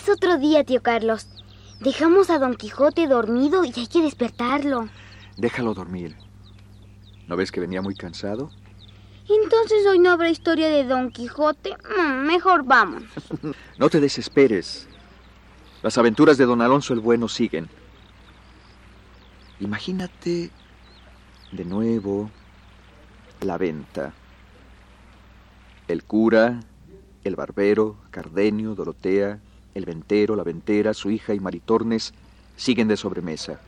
Es otro día, tío Carlos. Dejamos a Don Quijote dormido y hay que despertarlo. Déjalo dormir. ¿No ves que venía muy cansado? Entonces hoy no habrá historia de Don Quijote. Mm, mejor vamos. No te desesperes. Las aventuras de don Alonso el Bueno siguen. Imagínate de nuevo la venta. El cura, el barbero, Cardenio, Dorotea, el ventero, la ventera, su hija y Maritornes siguen de sobremesa.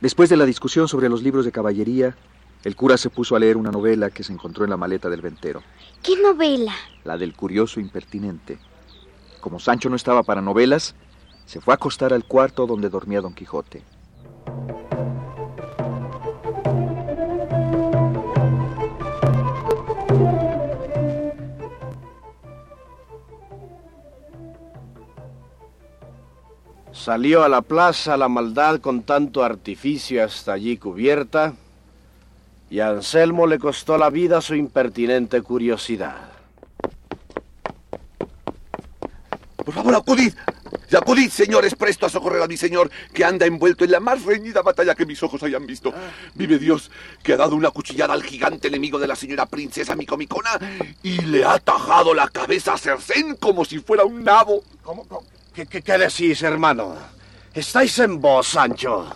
Después de la discusión sobre los libros de caballería, el cura se puso a leer una novela que se encontró en la maleta del ventero, ¿Qué novela? la del curioso impertinente. Como Sancho no estaba para novelas, se fue a acostar al cuarto donde dormía Don Quijote. Salió a la plaza la maldad con tanto artificio hasta allí cubierta, y a Anselmo le costó la vida su impertinente curiosidad. Por favor, acudid. Acudid, señores, presto a socorrer a mi señor, que anda envuelto en la más reñida batalla que mis ojos hayan visto. Vive Dios, que ha dado una cuchillada al gigante enemigo de la señora princesa Micomicona y le ha tajado la cabeza a Cercén como si fuera un nabo. ¿Cómo, cómo? ¿Qué, qué, qué decís, hermano? Estáis en vos, Sancho.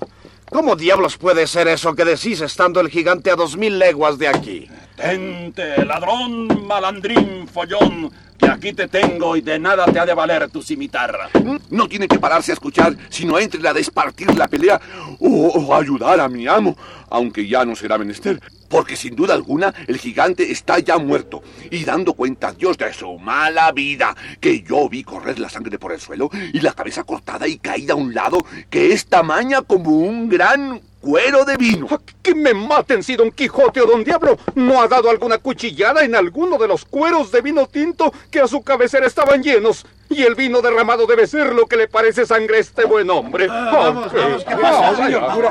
¿Cómo diablos puede ser eso que decís estando el gigante a dos mil leguas de aquí? Tente, ladrón, malandrín, follón, que aquí te tengo y de nada te ha de valer tu cimitarra. No tiene que pararse a escuchar, sino entre a despartir la pelea o, o ayudar a mi amo, aunque ya no será menester. Porque sin duda alguna el gigante está ya muerto y dando cuenta a Dios de su mala vida, que yo vi correr la sangre por el suelo y la cabeza cortada y caída a un lado, que es tamaña como un gran cuero de vino. Que me maten si Don Quijote o Don Diablo no ha dado alguna cuchillada en alguno de los cueros de vino tinto que a su cabecera estaban llenos. Y el vino derramado debe ser lo que le parece sangre a este buen hombre. vamos, vamos, ¿qué pasa, señor cura?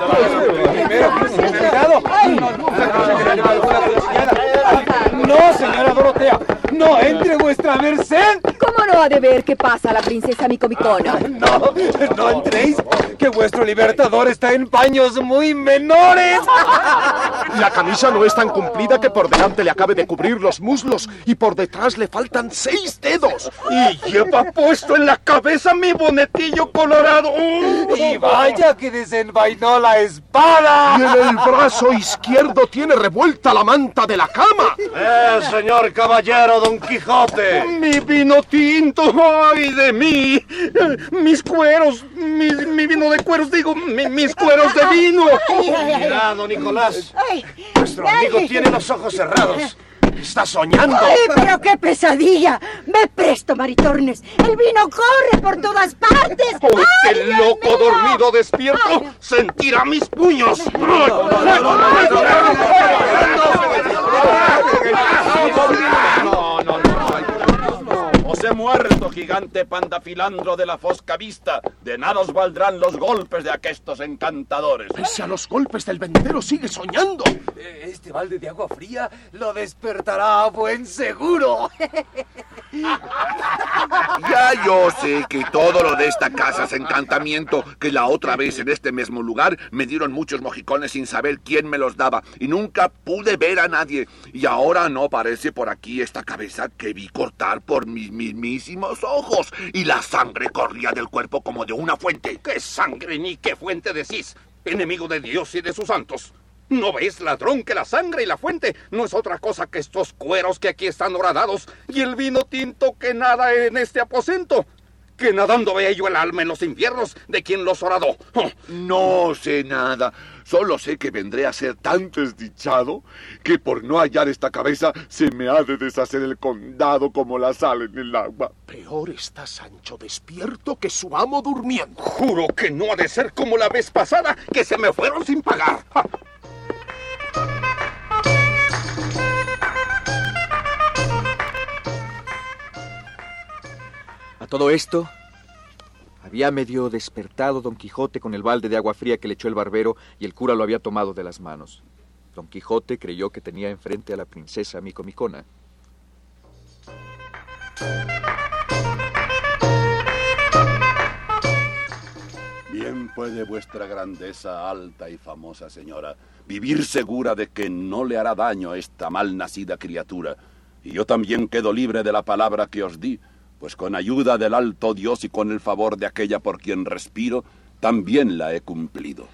No, señora Dorotea, no entre vuestra merced. ¿Cómo no ha de ver qué pasa a la princesa Micomicona? No, no entréis, que vuestro libertador está en paños muy menores. La camisa no es tan cumplida que por delante le acabe de cubrir los muslos y por detrás le faltan seis dedos. Y lleva puesto en la cabeza mi bonetillo colorado. Y vaya que desenvainó la espada. Y en el brazo izquierdo tiene revuelta la manta de la cama. ¡Eh, señor caballero Don Quijote! Mi vino ay de mí. Eh, Mis cueros, mi, mi vino de cueros, digo, mi- mis cueros de vino. Cuidado, Nicolás. Nuestro amigo tiene los ojos cerrados. Está soñando. ¡Ay, pero qué pesadilla! ¡Me presto, Maritornes! ¡El vino corre por todas partes! Oh, ¡Ay, qué loco dormido despierto sentirá mis puños. No, no, no. ay, Dios, no. Os he muerto, gigante pandafilandro de la fosca vista. De nada os valdrán los golpes de aquestos encantadores. Pese a los golpes del ventero sigue soñando. Este balde de agua fría lo despertará a buen seguro. Ya yo sé que todo lo de esta casa es encantamiento, que la otra vez en este mismo lugar me dieron muchos mojicones sin saber quién me los daba y nunca pude ver a nadie. Y ahora no parece por aquí esta cabeza que vi cortar por mis mismísimos ojos y la sangre corría del cuerpo como de una fuente. ¿Qué sangre ni qué fuente decís? Enemigo de Dios y de sus santos. ¿No ves, ladrón, que la sangre y la fuente no es otra cosa que estos cueros que aquí están horadados y el vino tinto que nada en este aposento? que nadando veía yo el alma en los infiernos de quien los horadó. Oh, No sé nada. Solo sé que vendré a ser tan desdichado que por no hallar esta cabeza se me ha de deshacer el condado como la sal en el agua. Peor está Sancho despierto que su amo durmiendo. Juro que no ha de ser como la vez pasada, que se me fueron sin pagar. Ah, todo esto, había medio despertado don Quijote con el balde de agua fría que le echó el barbero y el cura lo había tomado de las manos. Don Quijote creyó que tenía enfrente a la princesa Micomicona. Bien puede vuestra grandeza alta y famosa señora vivir segura de que no le hará daño a esta mal nacida criatura. Y yo también quedo libre de la palabra que os di, pues con ayuda del alto Dios y con el favor de aquella por quien respiro, también la he cumplido.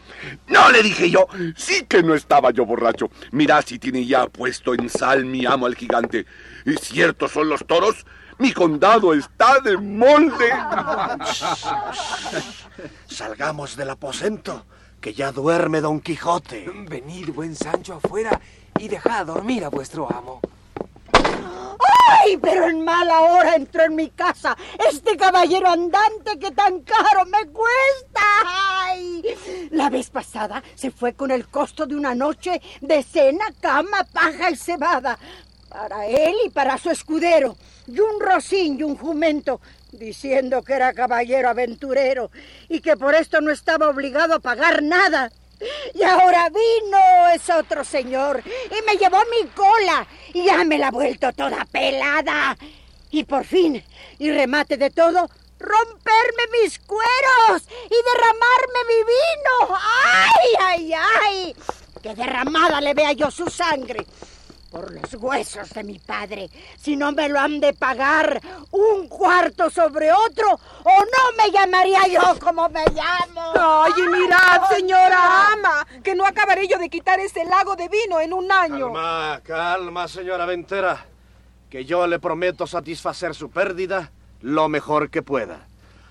No le dije yo, sí que no estaba yo borracho. Mirad si tiene ya puesto en sal mi amo el gigante. Y ciertos son los toros, mi condado está de molde. Salgamos del aposento, que ya duerme Don Quijote. Venid, buen Sancho, afuera y dejad dormir a vuestro amo. ¡Ay! Pero en mala hora entró en mi casa este caballero andante que tan caro me cuesta. ¡Ay! La vez pasada se fue con el costo de una noche de cena, cama, paja y cebada. Para él y para su escudero. Y un rocín y un jumento, diciendo que era caballero aventurero y que por esto no estaba obligado a pagar nada. Y ahora vino ese otro señor y me llevó mi cola y ya me la ha vuelto toda pelada. Y por fin, y remate de todo, romperme mis cueros y derramarme mi vino. ¡Ay, ay, ay! Que derramada le vea yo su sangre. Por los huesos de mi padre, si no me lo han de pagar un cuarto sobre otro, o no me llamaría yo como me llamo. Ay, y mirad, señora ama, que no acabaré yo de quitar ese lago de vino en un año. Calma, calma, señora Ventera, que yo le prometo satisfacer su pérdida lo mejor que pueda.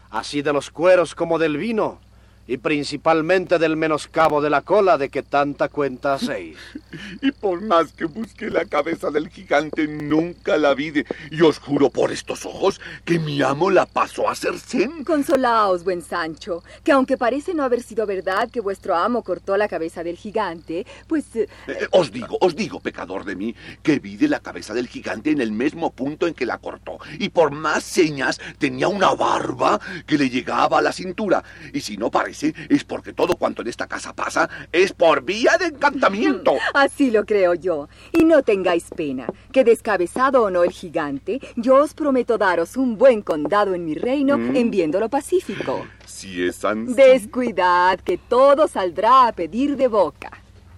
Así de los cueros como del vino, y principalmente del menoscabo de la cola de que tanta cuenta hacéis. Y por más que busque la cabeza del gigante, nunca la vi. de- Y os juro por estos ojos que mi amo la pasó a ser zen. Consolaos, buen Sancho, que aunque parece no haber sido verdad que vuestro amo cortó la cabeza del gigante, pues... eh, Eh, os digo, os digo, pecador de mí, que vi de la cabeza del gigante en el mismo punto en que la cortó. Y por más señas, tenía una barba que le llegaba a la cintura. Y si no parece, es porque todo cuanto en esta casa pasa es por vía de encantamiento. Así lo creo yo. Y no tengáis pena, que descabezado o no el gigante, yo os prometo daros un buen condado en mi reino en viéndolo pacífico. Si es así. Descuidad, que todo saldrá a pedir de boca.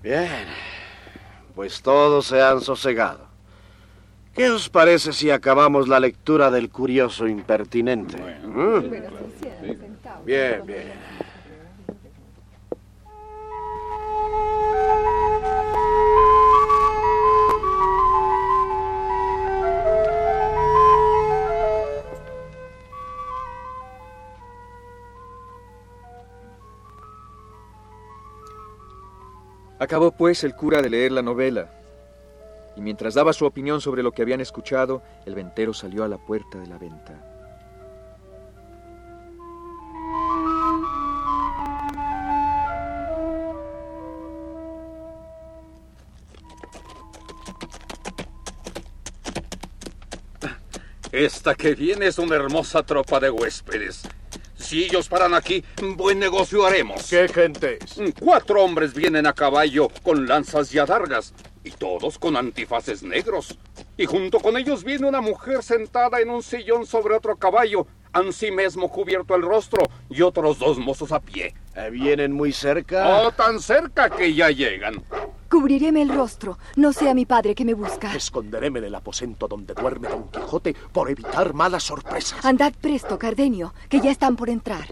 Bien, pues todos se han sosegado. ¿Qué os parece si acabamos la lectura del curioso impertinente? ¿Mm? Bien, bien. Acabó pues el cura de leer la novela, y mientras daba su opinión sobre lo que habían escuchado, el ventero salió a la puerta de la venta. Esta que viene es una hermosa tropa de huéspedes. Si ellos paran aquí, buen negocio haremos. ¿Qué gente es? Cuatro hombres vienen a caballo con lanzas y adargas, y todos con antifaces negros. Y junto con ellos viene una mujer sentada en un sillón sobre otro caballo, ansí mismo cubierto el rostro, y otros dos mozos a pie. Eh, ¿Vienen muy cerca? Oh, tan cerca que ya llegan. Cubriréme el rostro, no sea mi padre que me busca. Esconderéme en el aposento donde duerme Don Quijote por evitar malas sorpresas. Andad presto, Cardenio, que ya están por entrar.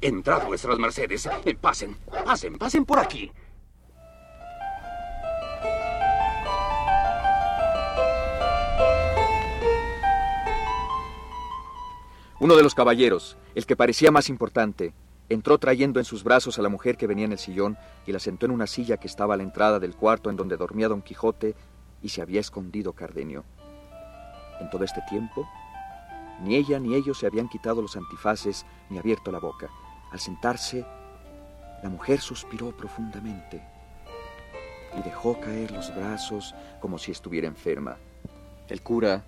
Entrad vuestras mercedes. Eh, pasen, pasen, pasen por aquí. Uno de los caballeros, el que parecía más importante, entró trayendo en sus brazos a la mujer que venía en el sillón y la sentó en una silla que estaba a la entrada del cuarto en donde dormía don Quijote y se había escondido Cardenio. En todo este tiempo, ni ella ni ellos se habían quitado los antifaces ni abierto la boca. Al sentarse, la mujer suspiró profundamente y dejó caer los brazos como si estuviera enferma. El cura,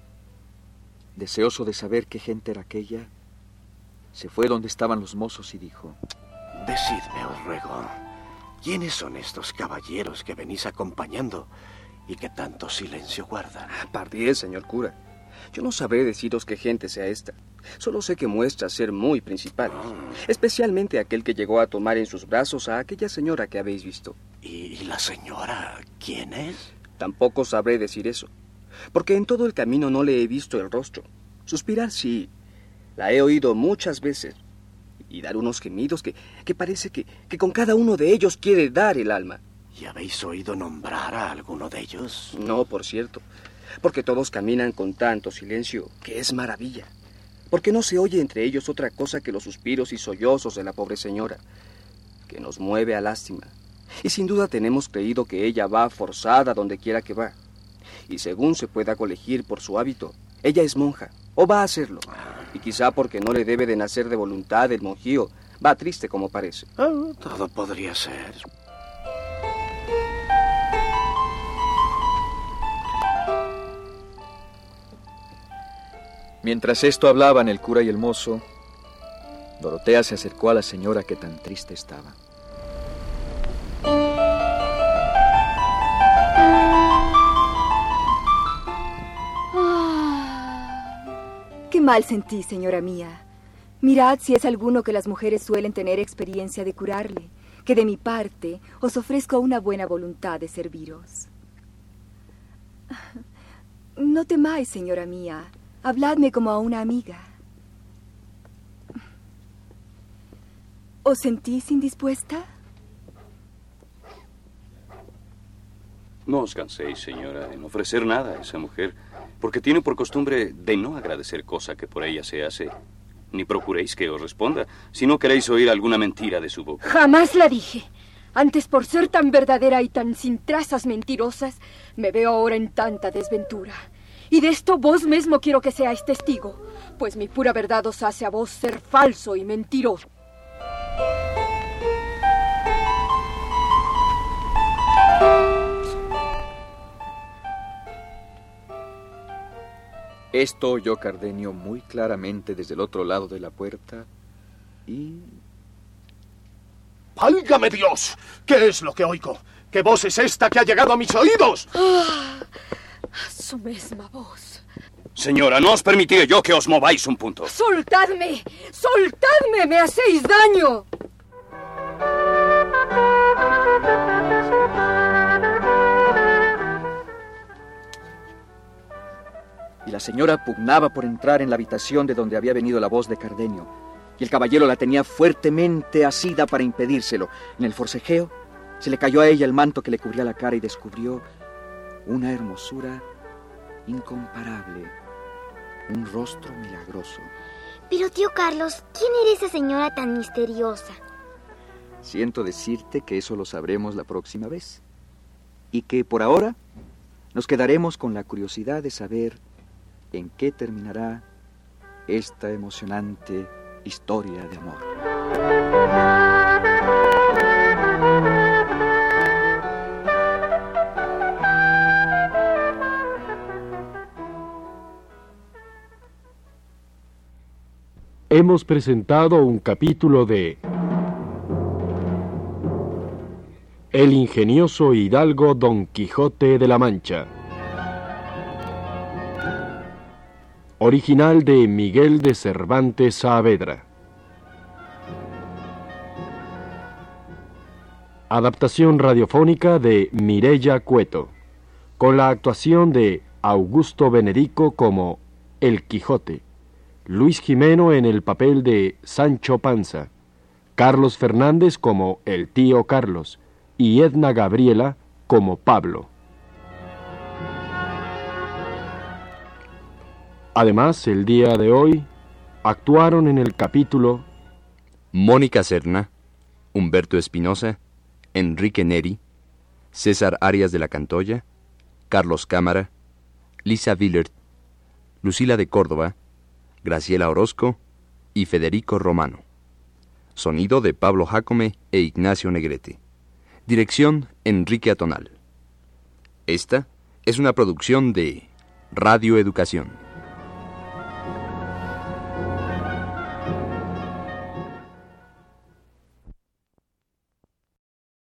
deseoso de saber qué gente era aquella, se fue donde estaban los mozos y dijo, Decidme, os ruego, ¿quiénes son estos caballeros que venís acompañando y que tanto silencio guardan? Pardiez, señor cura. Yo no sabré deciros qué gente sea esta. Solo sé que muestra ser muy principal, especialmente aquel que llegó a tomar en sus brazos a aquella señora que habéis visto. ¿Y la señora quién es? Tampoco sabré decir eso, porque en todo el camino no le he visto el rostro. Suspirar sí, la he oído muchas veces, y dar unos gemidos que, que parece que, que con cada uno de ellos quiere dar el alma. ¿Y habéis oído nombrar a alguno de ellos? No, por cierto, porque todos caminan con tanto silencio que es maravilla porque no se oye entre ellos otra cosa que los suspiros y sollozos de la pobre señora, que nos mueve a lástima. Y sin duda tenemos creído que ella va forzada donde quiera que va. Y según se pueda colegir por su hábito, ella es monja, o va a serlo. Y quizá porque no le debe de nacer de voluntad el monjío, va triste como parece. Ah, todo podría ser. Mientras esto hablaban el cura y el mozo, Dorotea se acercó a la señora que tan triste estaba. Mal sentí, señora mía. Mirad si es alguno que las mujeres suelen tener experiencia de curarle, que de mi parte os ofrezco una buena voluntad de serviros. No temáis, señora mía, Habladme como a una amiga. ¿Os sentís indispuesta? No os canséis, señora, en ofrecer nada a esa mujer, porque tiene por costumbre de no agradecer cosa que por ella se hace. Ni procuréis que os responda, si no queréis oír alguna mentira de su boca. Jamás la dije. Antes por ser tan verdadera y tan sin trazas mentirosas, me veo ahora en tanta desventura. Y de esto vos mismo quiero que seáis testigo, pues mi pura verdad os hace a vos ser falso y mentiroso. Esto oyó Cardenio muy claramente desde el otro lado de la puerta y... ¡Válgame Dios! ¿Qué es lo que oigo? ¿Qué voz es esta que ha llegado a mis oídos? Ah, su misma voz. Señora, no os permitiré yo que os mováis un punto. ¡Soltadme! ¡Soltadme! ¡Me hacéis daño! La señora pugnaba por entrar en la habitación de donde había venido la voz de Cardenio. Y el caballero la tenía fuertemente asida para impedírselo. En el forcejeo se le cayó a ella el manto que le cubría la cara y descubrió una hermosura incomparable, un rostro milagroso. Pero tío Carlos, ¿quién era esa señora tan misteriosa? Siento decirte que eso lo sabremos la próxima vez. Y que por ahora nos quedaremos con la curiosidad de saber en qué terminará esta emocionante historia de amor. hemos presentado un capítulo de El ingenioso hidalgo Don Quijote de la Mancha. Original de Miguel de Cervantes Saavedra. Adaptación radiofónica de Mirella Cueto, con la actuación de Augusto Benedico como El Quijote. Luis Jimeno en el papel de Sancho Panza, Carlos Fernández como el tío Carlos y Edna Gabriela como Pablo. Además, el día de hoy actuaron en el capítulo Mónica Serna, Humberto Espinosa, Enrique Neri, César Arias de la Cantoya, Carlos Cámara, Lisa Villert, Lucila de Córdoba, Graciela Orozco y Federico Romano. Sonido de Pablo Jacome e Ignacio Negrete. Dirección Enrique Atonal. Esta es una producción de Radio Educación.